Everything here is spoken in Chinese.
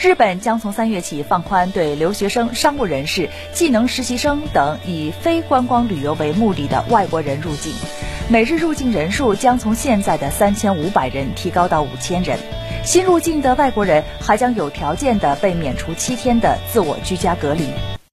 日本将从三月起放宽对留学生商务人士技能实习生等以非观光旅游为目的的外国人入境每日入境人数将从现在的三千五百人提高到五千人。新入境的外国人还将有条件的被免除七天的自我居家隔离。